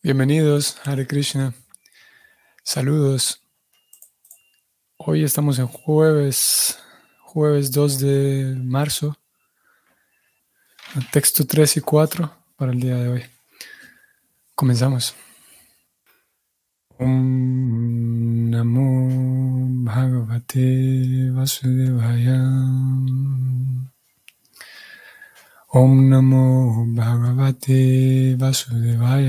Bienvenidos, Hare Krishna. Saludos. Hoy estamos en jueves, jueves 2 de marzo. Texto 3 y 4 para el día de hoy. Comenzamos. Om Namo Bhagavate Vasudevaya. ओम नमो भगवते वासुदेवाय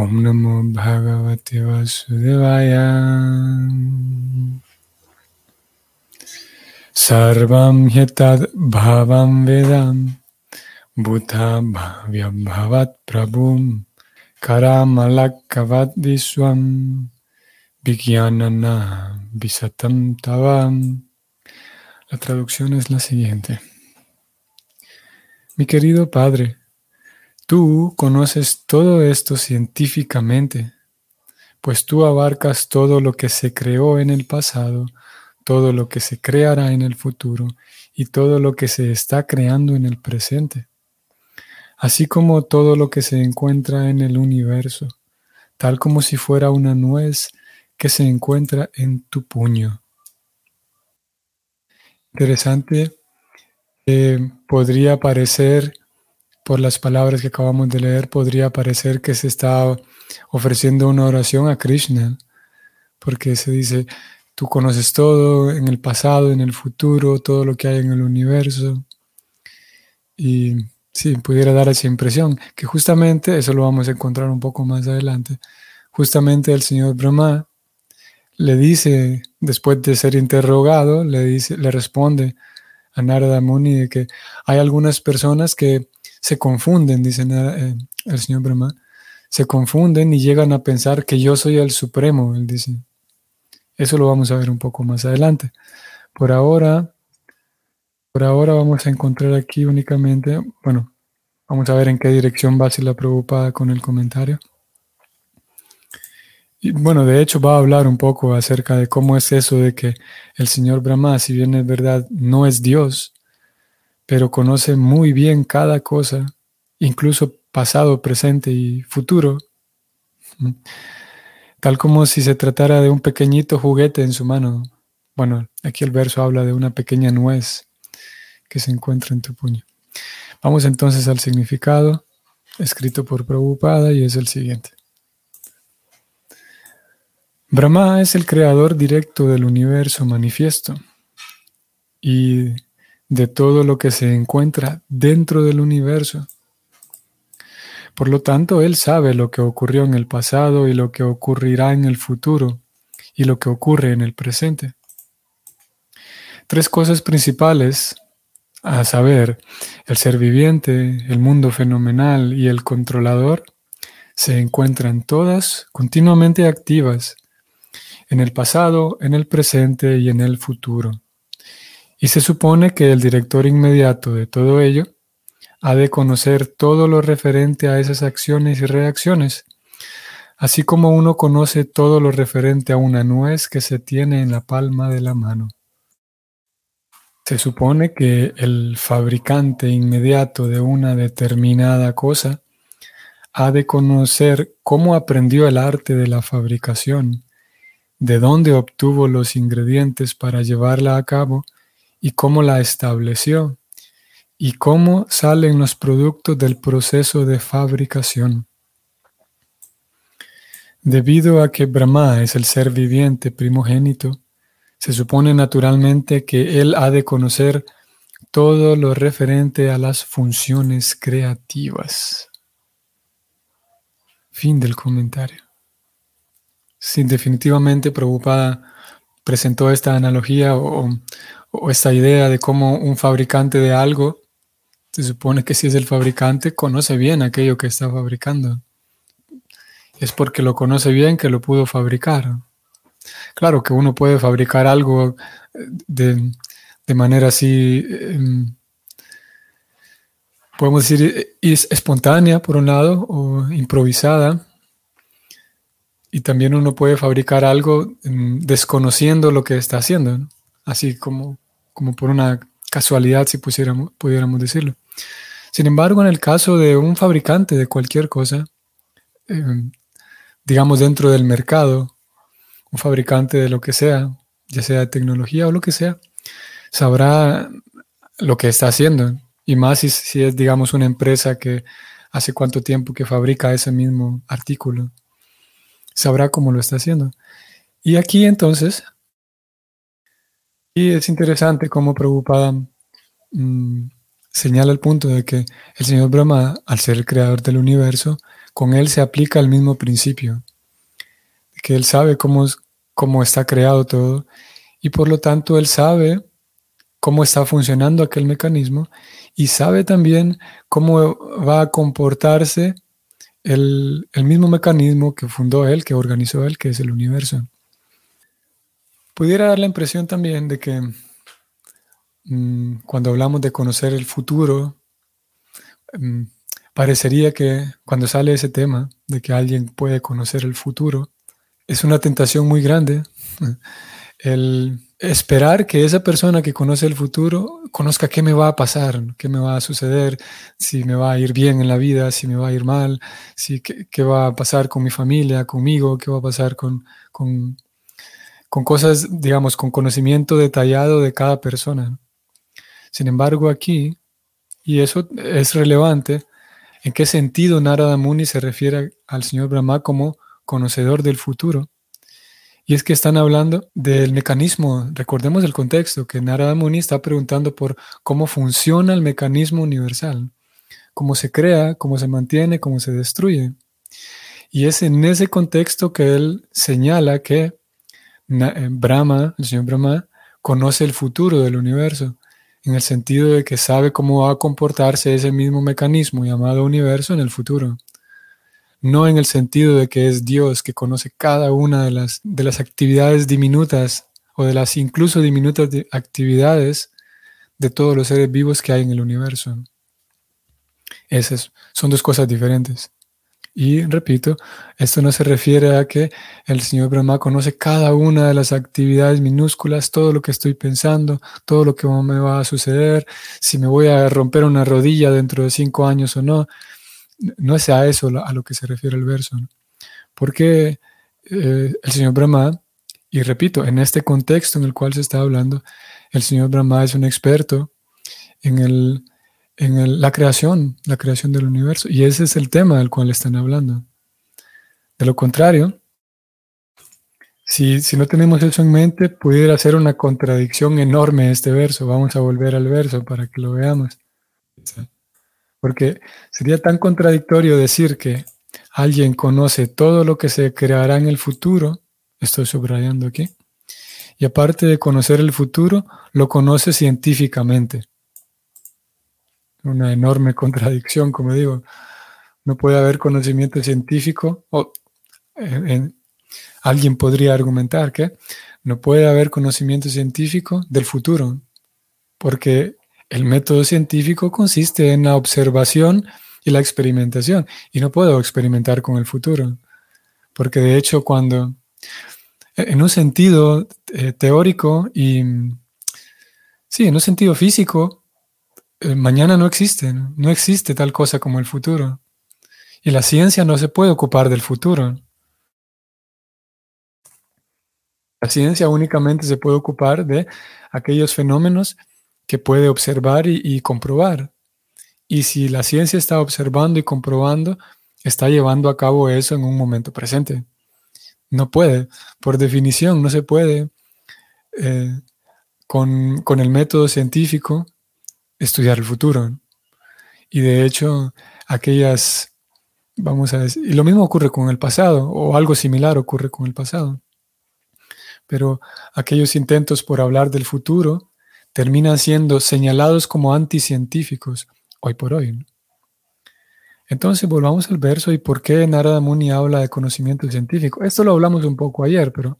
ओम नमो भगवते वासुदेवाय सर्वं हि तद्भावं वेदां बुधा भाव्यभवत्प्रभुं करामलकवद्विश्वं विज्ञानना विशतं तवम् la traducción es la siguiente. Mi querido Padre, tú conoces todo esto científicamente, pues tú abarcas todo lo que se creó en el pasado, todo lo que se creará en el futuro y todo lo que se está creando en el presente, así como todo lo que se encuentra en el universo, tal como si fuera una nuez que se encuentra en tu puño. Interesante. podría parecer, por las palabras que acabamos de leer, podría parecer que se está ofreciendo una oración a Krishna, porque se dice, tú conoces todo en el pasado, en el futuro, todo lo que hay en el universo. Y sí, pudiera dar esa impresión, que justamente, eso lo vamos a encontrar un poco más adelante, justamente el señor Brahma le dice, después de ser interrogado, le, dice, le responde a Narada Muni de que hay algunas personas que se confunden, dice eh, el señor Brahma, se confunden y llegan a pensar que yo soy el supremo, él dice. Eso lo vamos a ver un poco más adelante. Por ahora, por ahora vamos a encontrar aquí únicamente, bueno, vamos a ver en qué dirección va a ser la preocupada con el comentario. Bueno, de hecho va a hablar un poco acerca de cómo es eso de que el señor Brahma, si bien es verdad, no es Dios, pero conoce muy bien cada cosa, incluso pasado, presente y futuro, tal como si se tratara de un pequeñito juguete en su mano. Bueno, aquí el verso habla de una pequeña nuez que se encuentra en tu puño. Vamos entonces al significado, escrito por Prabhupada, y es el siguiente. Brahma es el creador directo del universo manifiesto y de todo lo que se encuentra dentro del universo. Por lo tanto, Él sabe lo que ocurrió en el pasado y lo que ocurrirá en el futuro y lo que ocurre en el presente. Tres cosas principales, a saber, el ser viviente, el mundo fenomenal y el controlador, se encuentran todas continuamente activas en el pasado, en el presente y en el futuro. Y se supone que el director inmediato de todo ello ha de conocer todo lo referente a esas acciones y reacciones, así como uno conoce todo lo referente a una nuez que se tiene en la palma de la mano. Se supone que el fabricante inmediato de una determinada cosa ha de conocer cómo aprendió el arte de la fabricación de dónde obtuvo los ingredientes para llevarla a cabo y cómo la estableció y cómo salen los productos del proceso de fabricación. Debido a que Brahma es el ser viviente primogénito, se supone naturalmente que él ha de conocer todo lo referente a las funciones creativas. Fin del comentario. Sí, definitivamente Prabhupada presentó esta analogía o, esta idea de cómo un fabricante de algo, se supone que si es el fabricante, conoce bien aquello que está fabricando. Es porque lo conoce bien que lo pudo fabricar. Claro que uno puede fabricar algo eh, de, de manera así, em, podemos decir, espontánea por un lado o improvisada, y también uno puede fabricar algo mm, desconociendo lo que está haciendo, así como, como por una casualidad, si pusiéramos, pudiéramos decirlo. Sin embargo, en el caso de un fabricante de cualquier cosa, em, digamos dentro del mercado, un fabricante de lo que sea, ya sea de tecnología o lo que sea, sabrá lo que está haciendo. Y más si, si es, digamos, una empresa que hace cuánto tiempo que fabrica ese mismo artículo. Sabrá cómo lo está haciendo. Y aquí entonces, y es interesante cómo preocupada mm, señala el punto de que el señor Brahma, al ser el creador del universo, con él se aplica el mismo principio, que él sabe cómo, cómo está creado todo y por lo tanto él sabe cómo está funcionando aquel mecanismo y sabe también cómo va a comportarse el, mismo mecanismo que fundó él, que organizó él, que es el universo. Pudiera dar la impresión también de que mm, cuando hablamos de conocer el futuro, mm, parecería que cuando sale ese tema de que alguien puede conocer el futuro, es una tentación muy grande el esperar que esa persona que conoce el futuro conozca qué me va a pasar, qué me va a suceder, si me va a ir bien en la vida, si me va a ir mal, si, qué, va a pasar con mi familia, conmigo, qué va a pasar con, con, cosas, digamos, con conocimiento detallado de cada persona. Sin embargo, aquí, y eso es relevante, ¿en qué sentido Narada Muni se refiere al señor Brahma como conocedor del futuro? Y es que están hablando del mecanismo, recordemos el contexto, que Narada Muni está preguntando por cómo funciona el mecanismo universal, cómo se crea, cómo se mantiene, cómo se destruye. Y es en ese contexto que él señala que eh, Brahma, el señor Brahma, conoce el futuro del universo, en el sentido de que sabe cómo va a comportarse ese mismo mecanismo llamado universo en el futuro no en el sentido de que es Dios que conoce cada una de las, de las actividades diminutas o de las incluso diminutas actividades de todos los seres vivos que hay en el universo. Esas son dos cosas diferentes. Y repito, esto no se refiere a que el Señor Brahma conoce cada una de las actividades minúsculas, todo lo que estoy pensando, todo lo que me va a suceder, si me voy a romper una rodilla dentro de cinco años o no no es a eso a lo que se refiere el verso, porque eh, el señor Brahma, y repito, en este contexto en el cual se está hablando, el señor Brahma es un experto en, el, en la creación, la creación del universo, y ese es el tema del cual están hablando. De lo contrario, si, si, no tenemos eso en mente, pudiera ser una contradicción enorme este verso. Vamos a volver al verso para que lo veamos. Porque sería tan contradictorio decir que alguien conoce todo lo que se creará en el futuro, estoy subrayando aquí, y aparte de conocer el futuro, lo conoce científicamente. Una enorme contradicción, como digo. No puede haber conocimiento científico, o alguien podría argumentar que no puede haber conocimiento científico del futuro, porque el método científico consiste en la observación y la experimentación, y no puedo experimentar con el futuro, porque de hecho cuando, en un sentido eh, teórico y, sí, en un sentido físico, eh, mañana no existe, ¿no? existe tal cosa como el futuro, y la ciencia no se puede ocupar del futuro. La ciencia únicamente se puede ocupar de aquellos fenómenos que puede observar y, comprobar. Y si la ciencia está observando y comprobando, está llevando a cabo eso en un momento presente. No puede, por definición, no se puede eh, con, el método científico estudiar el futuro. Y de hecho, aquellas, vamos a decir, y lo mismo ocurre con el pasado, o algo similar ocurre con el pasado. Pero aquellos intentos por hablar del futuro terminan siendo señalados como anticientíficos hoy por hoy. Entonces volvamos al verso y por qué Narada Muni habla de conocimiento científico. Esto lo hablamos un poco ayer, pero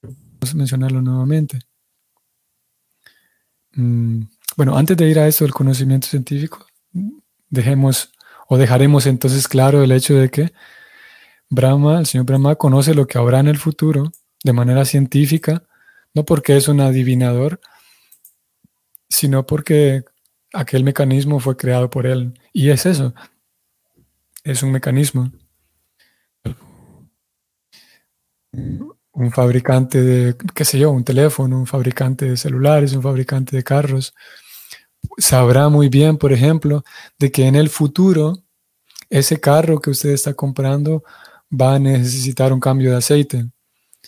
vamos a mencionarlo nuevamente. Mm, bueno, antes de ir a esto del conocimiento científico, dejemos o dejaremos entonces claro el hecho de que Brahma, el señor Brahma, conoce lo que habrá en el futuro de manera científica, no porque es un adivinador, sino porque aquel mecanismo fue creado por él. Y es eso, es un mecanismo. Un fabricante de, qué sé yo, un teléfono, un fabricante de celulares, un fabricante de carros, sabrá muy bien, por ejemplo, de que en el futuro ese carro que usted está comprando va a necesitar un cambio de aceite.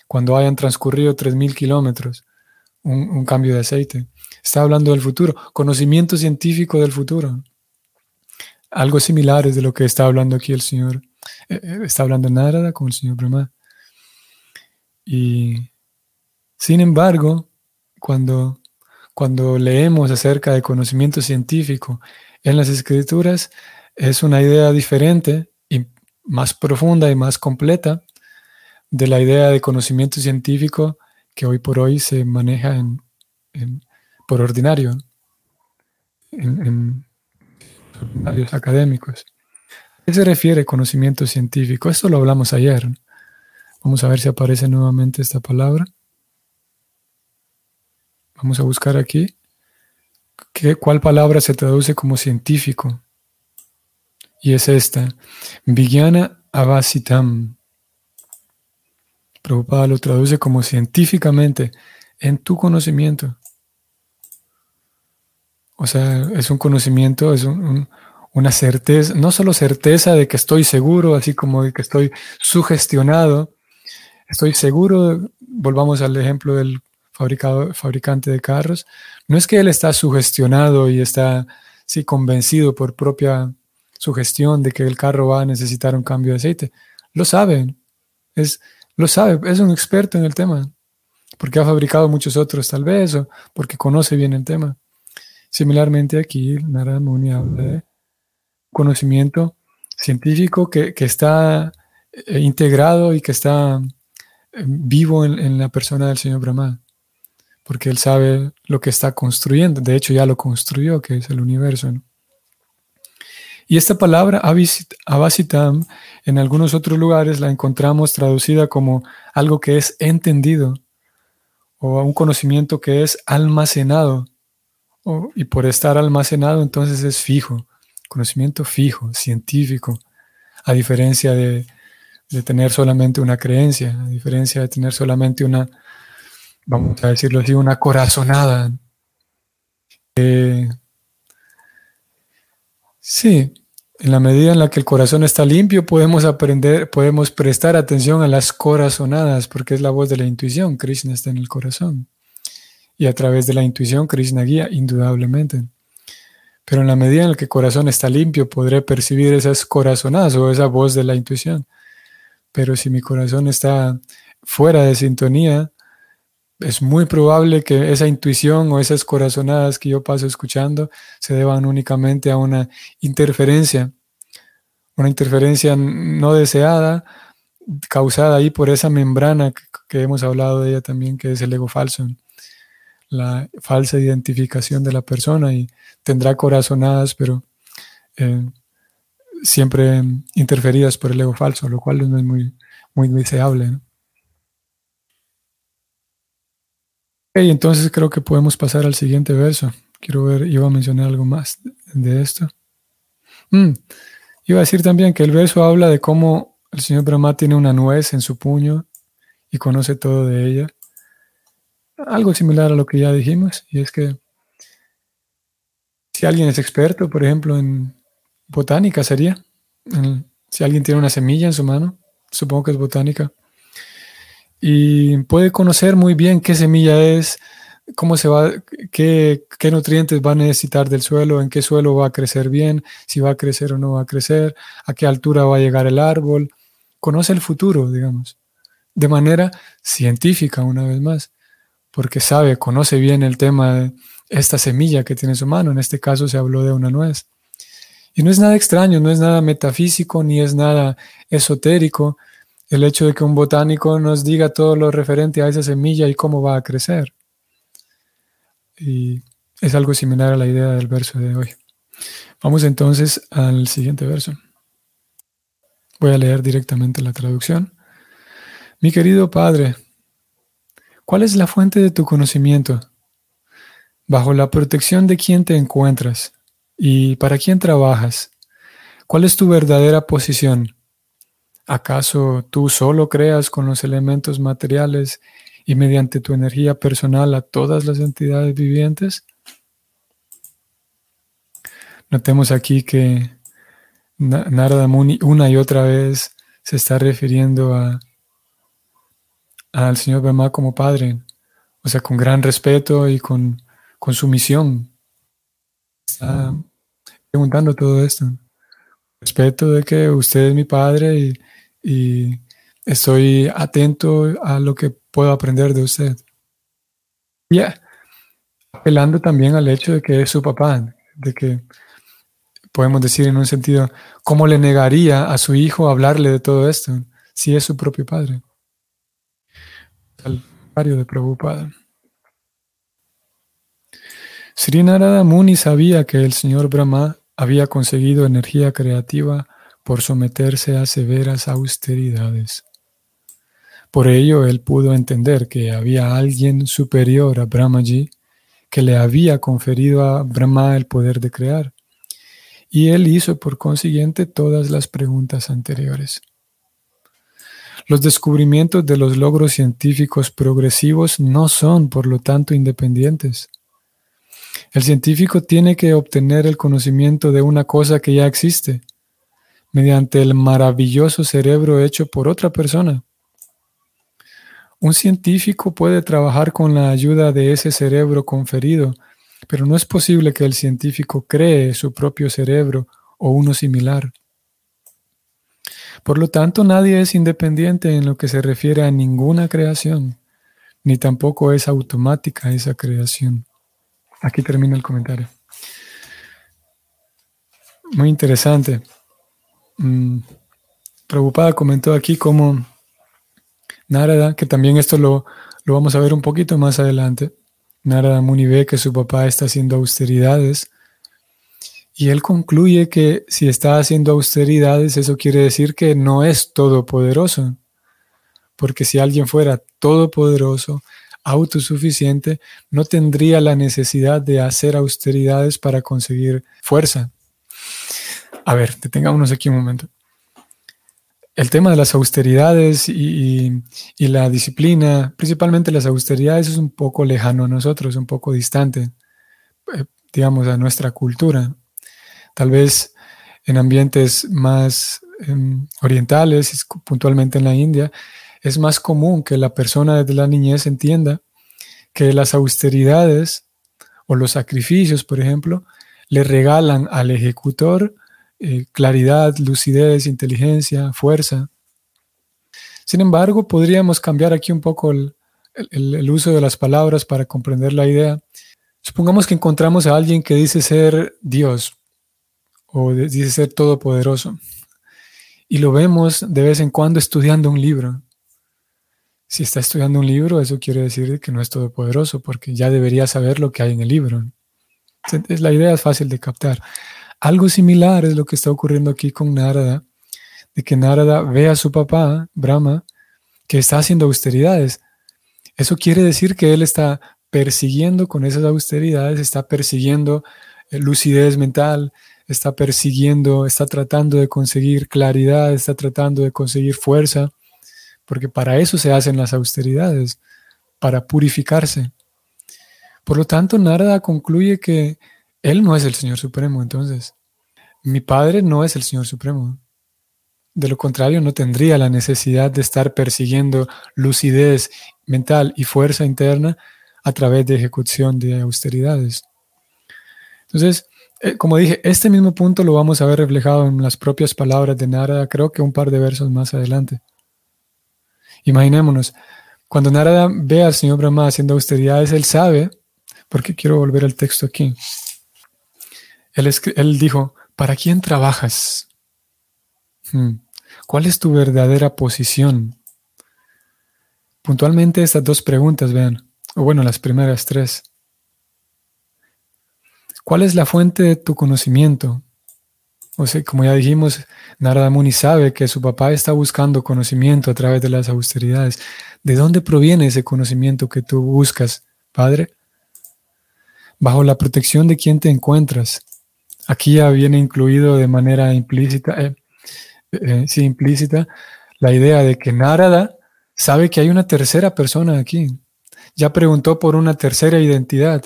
Cuando hayan transcurrido 3.000 kilómetros, un, cambio de aceite. Está hablando del futuro, conocimiento científico del futuro. Algo similar es de lo que está hablando aquí el Señor. Eh, eh, está hablando nada con el Señor Brahma. Y sin embargo, cuando, cuando leemos acerca de conocimiento científico en las escrituras, es una idea diferente y más profunda y más completa de la idea de conocimiento científico que hoy por hoy se maneja en, por ordinario en, varios académicos. ¿A qué se refiere conocimiento científico? Esto lo hablamos ayer. Vamos a ver si aparece nuevamente esta palabra. Vamos a buscar aquí. ¿Qué, ¿Cuál palabra se traduce como científico? Y es esta. Vijnana avasitam. Prabhupada lo traduce como científicamente en tu conocimiento. O sea, es un conocimiento, es una certeza, no solo certeza de que estoy seguro, así como de que estoy sugestionado, estoy seguro, volvamos al ejemplo del fabricante de carros, no es que él está sugestionado y está sí, convencido por propia sugestión de que el carro va a necesitar un cambio de aceite, lo sabe, es lo sabe, es un experto en el tema, porque ha fabricado muchos otros tal vez, o porque conoce bien el tema. Similarmente aquí, Narada Muni habla de conocimiento científico que, está eh, integrado y que está eh, vivo en, la persona del Señor Brahma, porque él sabe lo que está construyendo, de hecho ya lo construyó, que es el universo. Y esta palabra avasitam en algunos otros lugares la encontramos traducida como algo que es entendido o un conocimiento que es almacenado. y por estar almacenado entonces es fijo, conocimiento fijo, científico, a diferencia de, tener solamente una creencia, a diferencia de tener solamente una, vamos a decirlo así, una corazonada. Eh, Sí, en la medida en la que el corazón está limpio, podemos aprender, podemos prestar atención a las corazonadas, porque es la voz de la intuición. Krishna está en el corazón. Y a través de la intuición, Krishna guía, indudablemente. Pero en la medida en la que el corazón está limpio, podré percibir esas corazonadas o esa voz de la intuición. Pero si mi corazón está fuera de sintonía, es muy probable que esa intuición o esas corazonadas que yo paso escuchando se deban únicamente a una interferencia, una interferencia no deseada, causada ahí por esa membrana que, hemos hablado de ella también, que es el ego falso, la falsa identificación de la persona y tendrá corazonadas, pero eh, siempre interferidas por el ego falso, lo cual no es muy, muy deseable. Ok, entonces creo que podemos pasar al siguiente verso. Quiero ver, iba a mencionar algo más de esto. Mm, iba a decir también que el verso habla de cómo el señor Brahma tiene una nuez en su puño y conoce todo de ella. Algo similar a lo que ya dijimos, y es que si alguien es experto, por ejemplo, en botánica sería, si alguien tiene una semilla en su mano, supongo que es botánica, y puede conocer muy bien qué semilla es, cómo se va, qué, qué, nutrientes va a necesitar del suelo, en qué suelo va a crecer bien, si va a crecer o no va a crecer, a qué altura va a llegar el árbol. Conoce el futuro, digamos, de manera científica una vez más, porque sabe, conoce bien el tema de esta semilla que tiene en su mano. En este caso se habló de una nuez. Y no es nada extraño, no es nada metafísico, ni es nada esotérico, el hecho de que un botánico nos diga todo lo referente a esa semilla y cómo va a crecer. Y es algo similar a la idea del verso de hoy. Vamos entonces al siguiente verso. Voy a leer directamente la traducción. Mi querido Padre, ¿cuál es la fuente de tu conocimiento? bajo la protección de quién te encuentras y para quién trabajas. ¿Cuál es tu verdadera posición? ¿Acaso tú solo creas con los elementos materiales y mediante tu energía personal a todas las entidades vivientes? Notemos aquí que Narada Muni una y otra vez se está refiriendo a, al señor Brahma como padre, o sea, con gran respeto y con, con sumisión. Está preguntando todo esto. Respeto de que usted es mi padre y, y estoy atento a lo que puedo aprender de usted. Y apelando también al hecho de que es su papá, de que podemos decir en un sentido, ¿cómo le negaría a su hijo hablarle de todo esto si es su propio padre? Al de Prabhupada. Sri Narada Muni sabía que el señor Brahma había conseguido energía creativa por someterse a severas austeridades. Por ello él pudo entender que había alguien superior a Brahmaji que le había conferido a Brahma el poder de crear y él hizo por consiguiente todas las preguntas anteriores. Los descubrimientos de los logros científicos progresivos no son, por lo tanto, independientes. El científico tiene que obtener el conocimiento de una cosa que ya existe, mediante el maravilloso cerebro hecho por otra persona. Un científico puede trabajar con la ayuda de ese cerebro conferido pero no es posible que el científico cree su propio cerebro o uno similar. Por lo tanto, nadie es independiente en lo que se refiere a ninguna creación, ni tampoco es automática esa creación. Aquí termina el comentario. Muy interesante. Mm, Preocupada comentó aquí como Narada, que también esto lo, lo vamos a ver un poquito más adelante, Narada Muni ve que su papá está haciendo austeridades y él concluye que si está haciendo austeridades, eso quiere decir que no es todopoderoso. Porque si alguien fuera todopoderoso, autosuficiente, no tendría la necesidad de hacer austeridades para conseguir fuerza. A ver, detengámonos aquí un momento el tema de las austeridades y, la disciplina, principalmente las austeridades, es un poco lejano a nosotros, un poco distante, eh, digamos, a nuestra cultura. Tal vez en ambientes más em, orientales, puntualmente en la India, es más común que la persona desde la niñez entienda que las austeridades o los sacrificios, por ejemplo, le regalan al ejecutor eh, claridad, lucidez, inteligencia, fuerza. Sin embargo, podríamos cambiar aquí un poco el, uso de las palabras para comprender la idea. Supongamos que encontramos a alguien que dice ser Dios o dice ser todopoderoso y lo vemos de vez en cuando estudiando un libro. Si está estudiando un libro, eso quiere decir que no es todopoderoso porque ya debería saber lo que hay en el libro. La idea es fácil de captar. Algo similar es lo que está ocurriendo aquí con Narada, de que Narada ve a su papá, Brahma, que está haciendo austeridades. Eso quiere decir que él está persiguiendo con esas austeridades, está persiguiendo eh, lucidez mental, está persiguiendo, está tratando de conseguir claridad, está tratando de conseguir fuerza, porque para eso se hacen las austeridades, para purificarse. Por lo tanto, Narada concluye que él no es el Señor Supremo, entonces. Mi Padre no es el Señor Supremo. De lo contrario, no tendría la necesidad de estar persiguiendo lucidez mental y fuerza interna a través de ejecución de austeridades. Entonces, eh, como dije, este mismo punto lo vamos a ver reflejado en las propias palabras de Narada, creo que un par de versos más adelante. Imaginémonos, cuando Narada ve al Señor Brahma haciendo austeridades, él sabe, porque quiero volver al texto aquí. Él, dijo, ¿para quién trabajas? Hmm. ¿Cuál es tu verdadera posición? Puntualmente estas dos preguntas, vean, o bueno, las primeras tres. ¿Cuál es la fuente de tu conocimiento? O sea, como ya dijimos, Narada Muni sabe que su papá está buscando conocimiento a través de las austeridades. ¿De dónde proviene ese conocimiento que tú buscas, Padre? bajo la protección de quien te encuentras. Aquí ya viene incluido de manera implícita, eh, eh, sí, implícita, la idea de que Narada sabe que hay una tercera persona aquí. Ya preguntó por una tercera identidad,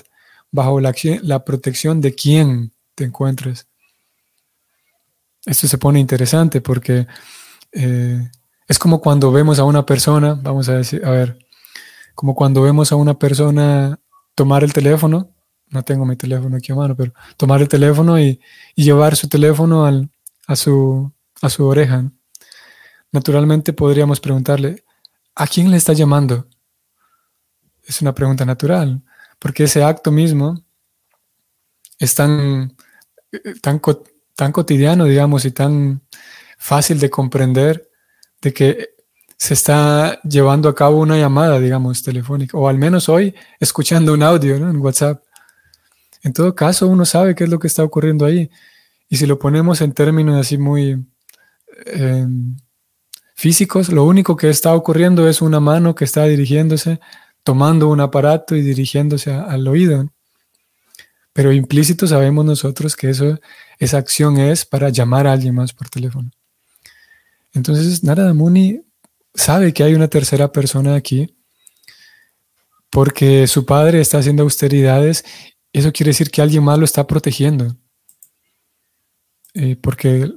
bajo la, protección de quién te encuentres. Esto se pone interesante porque eh, es como cuando vemos a una persona, vamos a decir, a ver, como cuando vemos a una persona tomar el teléfono, no tengo mi teléfono aquí a mano, pero tomar el teléfono y, llevar su teléfono a, su, a su oreja. Naturalmente podríamos preguntarle, ¿a quién le está llamando? Es una pregunta natural, porque ese acto mismo es tan, tan, tan cotidiano, digamos, y tan fácil de comprender de que se está llevando a cabo una llamada, digamos, telefónica, o al menos hoy escuchando un audio en WhatsApp. En todo caso, uno sabe qué es lo que está ocurriendo ahí. Y si lo ponemos en términos así muy em, físicos, lo único que está ocurriendo es una mano que está dirigiéndose, tomando un aparato y dirigiéndose al oído. Pero implícito sabemos nosotros que eso, esa acción es para llamar a alguien más por teléfono. Entonces, Narada Muni sabe que hay una tercera persona aquí porque su padre está haciendo austeridades. Eso quiere decir que alguien más lo está protegiendo. Eh, porque,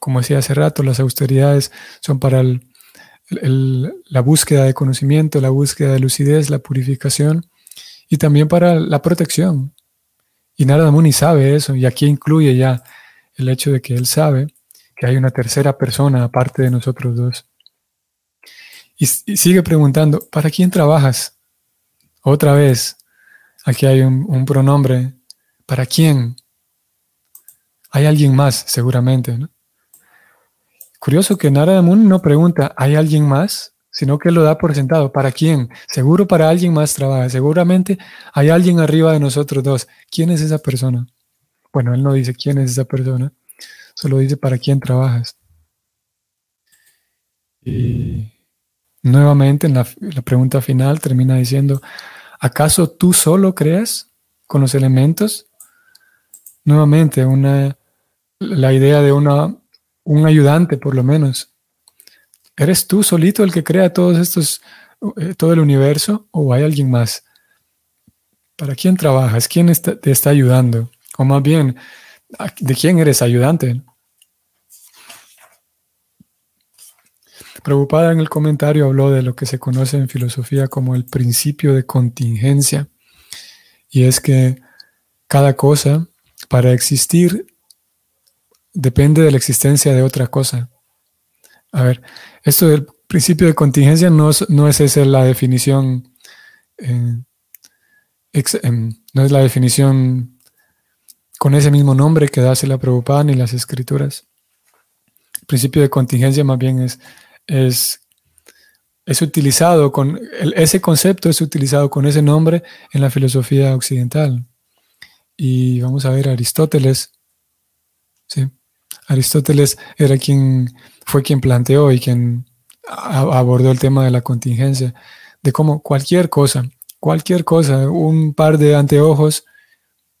como decía hace rato, las austeridades son para la búsqueda de conocimiento, la búsqueda de lucidez, la purificación y también para la protección. Y Narada Muni sabe eso, y aquí incluye ya el hecho de que él sabe que hay una tercera persona aparte de nosotros dos. Y, sigue preguntando, ¿para quién trabajas? Otra vez, aquí hay un, pronombre, ¿para quién? Hay alguien más, seguramente. Curioso que Narada Muni no pregunta, ¿hay alguien más? Sino que lo da por sentado. ¿Para quién? Seguro para alguien más trabaja. Seguramente hay alguien arriba de nosotros dos. ¿Quién es esa persona? Bueno, él no dice quién es esa persona, Solo dice para quién trabajas. Y nuevamente en la, pregunta final termina diciendo, ¿acaso tú solo creas con los elementos? Nuevamente, una, la idea de una, un ayudante por lo menos. ¿Eres tú solito el que crea todos estos, eh, todo el universo o hay alguien más? ¿Para quién trabajas? ¿Quién te está ayudando? O más bien, ¿de quién eres ayudante? Preocupada en el comentario habló de lo que se conoce en filosofía como el principio de contingencia. Y es que cada cosa, para existir, depende de la existencia de otra cosa. A ver, esto del principio de contingencia no es, no es esa la definición, eh, em, no es la definición con ese mismo nombre que da la Prabhupada ni las escrituras. El principio de contingencia más bien es es, es utilizado con, ese concepto es utilizado con ese nombre en la filosofía occidental. Y vamos a ver Aristóteles. ¿sí? Aristóteles era quien, fue quien planteó y quien abordó el tema de la contingencia, de cómo cualquier cosa, cualquier cosa, un par de anteojos,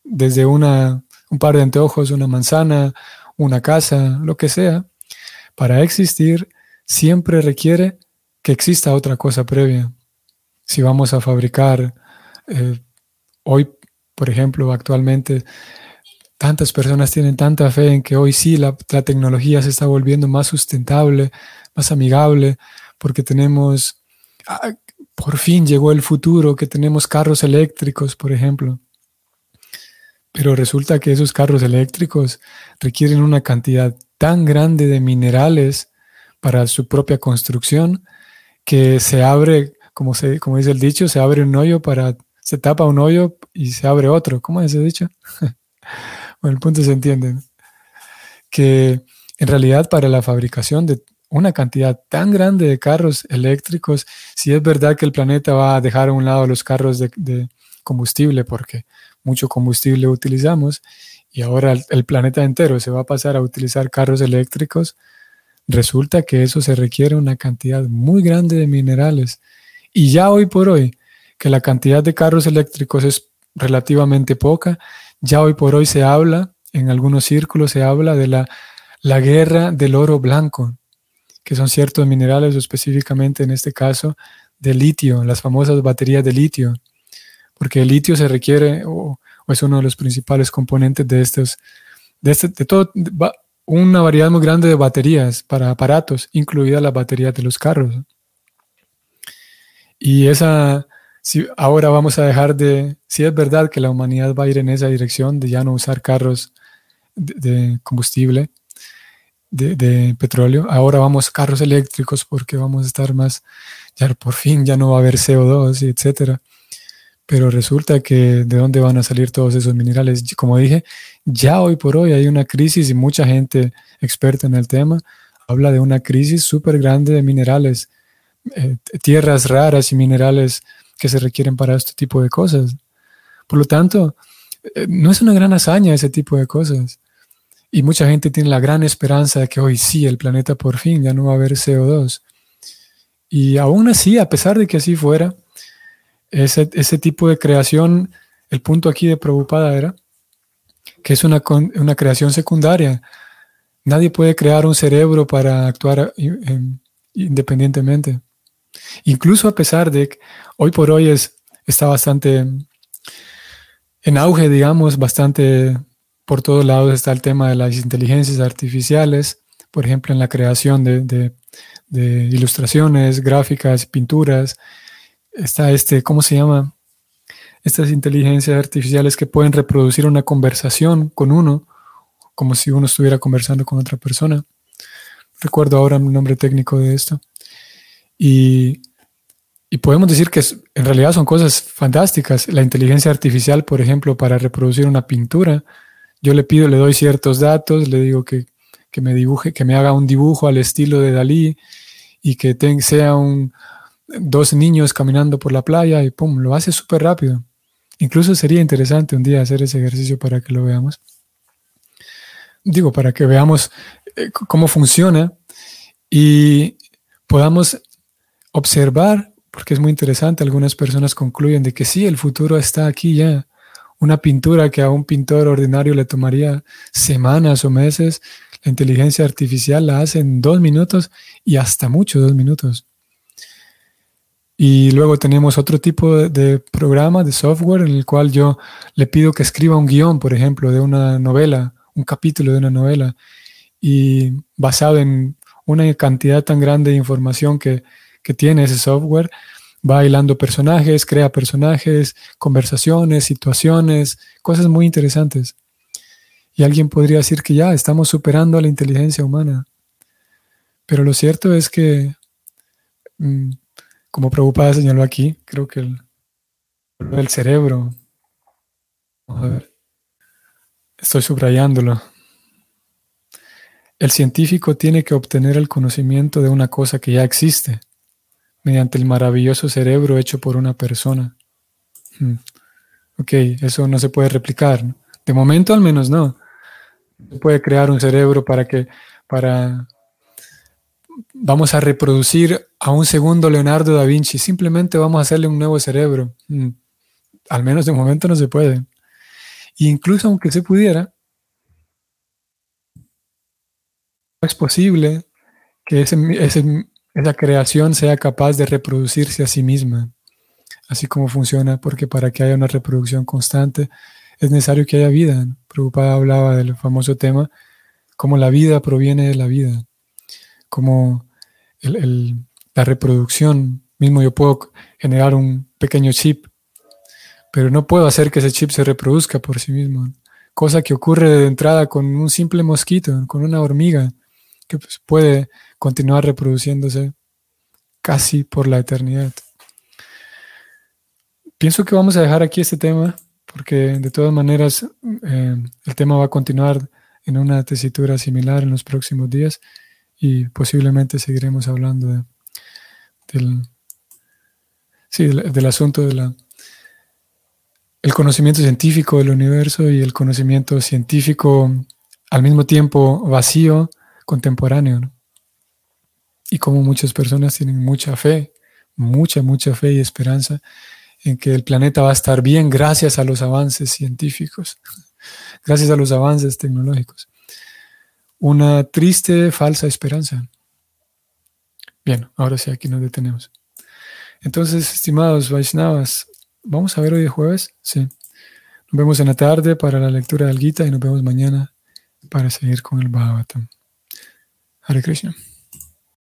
desde una, un par de anteojos, una manzana, una casa, lo que sea, para existir siempre requiere que exista otra cosa previa. Si vamos a fabricar, eh, hoy, por ejemplo, actualmente, tantas personas tienen tanta fe en que hoy sí la, tecnología se está volviendo más sustentable, más amigable, porque tenemos, ah, por fin llegó el futuro, que tenemos carros eléctricos, por ejemplo. Pero resulta que esos carros eléctricos requieren una cantidad tan grande de minerales para su propia construcción, que se abre, como, se, como dice el dicho, se abre un hoyo para, se tapa un hoyo y se abre otro. ¿Cómo es ese dicho? bueno, el punto se entiende. Que en realidad para la fabricación de una cantidad tan grande de carros eléctricos, si es verdad que el planeta va a dejar a un lado los carros de, combustible, porque mucho combustible utilizamos, y ahora el, planeta entero se va a pasar a utilizar carros eléctricos, Resulta que eso se requiere una cantidad muy grande de minerales. Y ya hoy por hoy, que la cantidad de carros eléctricos es relativamente poca. Ya hoy por hoy se habla, en algunos círculos se habla de la, la guerra del oro blanco, que son ciertos minerales, específicamente en este caso de litio, las famosas baterías de litio, porque el litio se requiere o, es uno de los principales componentes de estos, de, este, de todo, una variedad muy grande de baterías para aparatos, incluidas las baterías de los carros. Y esa, si ahora vamos a dejar de, si es verdad que la humanidad va a ir en esa dirección de ya no usar carros de combustible, de, petróleo. Ahora vamos carros eléctricos porque vamos a estar más, ya por fin ya no va a haber CO2 y etcétera. Pero resulta que de dónde van a salir todos esos minerales. Como dije, ya hoy por hoy hay una crisis y mucha gente experta en el tema habla de una crisis súper grande de minerales, eh, tierras raras y minerales que se requieren para este tipo de cosas. Por lo tanto, eh, no es una gran hazaña ese tipo de cosas. Y mucha gente tiene la gran esperanza de que hoy sí, el planeta por fin ya no va a haber CO2. Y aún así, a pesar de que así fuera, ese, ese tipo de creación, el punto aquí de preocupada era que es una, una creación secundaria. Nadie puede crear un cerebro para actuar independientemente. Incluso a pesar de que hoy por hoy es, está bastante en auge, digamos, bastante por todos lados está el tema de las inteligencias artificiales, por ejemplo, en la creación de, ilustraciones, gráficas, pinturas. Está este, ¿cómo se llama? Estas inteligencias artificiales que pueden reproducir una conversación con uno, como si uno estuviera conversando con otra persona. Recuerdo ahora el nombre técnico de esto. Y, y podemos decir que en realidad son cosas fantásticas. La inteligencia artificial, por ejemplo, para reproducir una pintura, yo le pido, le doy ciertos datos, le digo que, me dibuje, que me haga un dibujo al estilo de Dalí y que sea un, dos niños caminando por la playa y pum, lo hace súper rápido. Incluso sería interesante un día hacer ese ejercicio para que lo veamos. Digo, para que veamos eh, cómo funciona y podamos observar, porque es muy interesante, algunas personas concluyen de que sí, el futuro está aquí ya, una pintura que a un pintor ordinario le tomaría semanas o meses, la inteligencia artificial la hace en dos minutos y hasta mucho dos minutos. Y luego tenemos otro tipo de, programa, de software, en el cual yo le pido que escriba un guion, por ejemplo, de una novela, un capítulo de una novela, y basado en una cantidad tan grande de información que, que tiene ese software, va bailando personajes, crea personajes, conversaciones, situaciones, cosas muy interesantes. Y alguien podría decir que ya estamos superando a la inteligencia humana. Pero lo cierto es que, mm, como preocupada señaló aquí, creo que el, el cerebro, a ver, estoy subrayándolo. El científico tiene que obtener el conocimiento de una cosa que ya existe mediante el maravilloso cerebro hecho por una persona. Hmm. Ok, eso no se puede replicar. De momento al menos no. Se puede crear un cerebro para que, para, vamos a reproducir a un segundo Leonardo da Vinci. Simplemente vamos a hacerle un nuevo cerebro. Hmm. Al menos de momento no se puede. incluso aunque se pudiera, es posible que esa creación sea capaz de reproducirse a sí misma, así como funciona, porque para que haya una reproducción constante es necesario que haya vida. Preocupada hablaba del famoso tema, como la vida proviene de la vida, como la reproducción, mismo yo puedo generar un pequeño chip, pero no puedo hacer que ese chip se reproduzca por sí mismo, cosa que ocurre de entrada con un simple mosquito, con una hormiga, que pues, puede continuar reproduciéndose casi por la eternidad. Pienso que vamos a dejar aquí este tema porque de todas maneras eh, el tema va a continuar en una tesitura similar en los próximos días y posiblemente seguiremos hablando del, del, asunto del el conocimiento científico del universo y el conocimiento científico al mismo tiempo vacío, contemporáneo. y como muchas personas tienen mucha fe, mucha, mucha fe y esperanza en que el planeta va a estar bien gracias a los avances científicos, gracias a los avances tecnológicos. Una triste, falsa esperanza. Bien, ahora sí, aquí nos detenemos. Entonces, estimados Vaishnavas, ¿vamos a ver hoy de jueves? Sí. Nos vemos en la tarde para la lectura del Gita y nos vemos mañana para seguir con el Bhagavatam. Hare Krishna.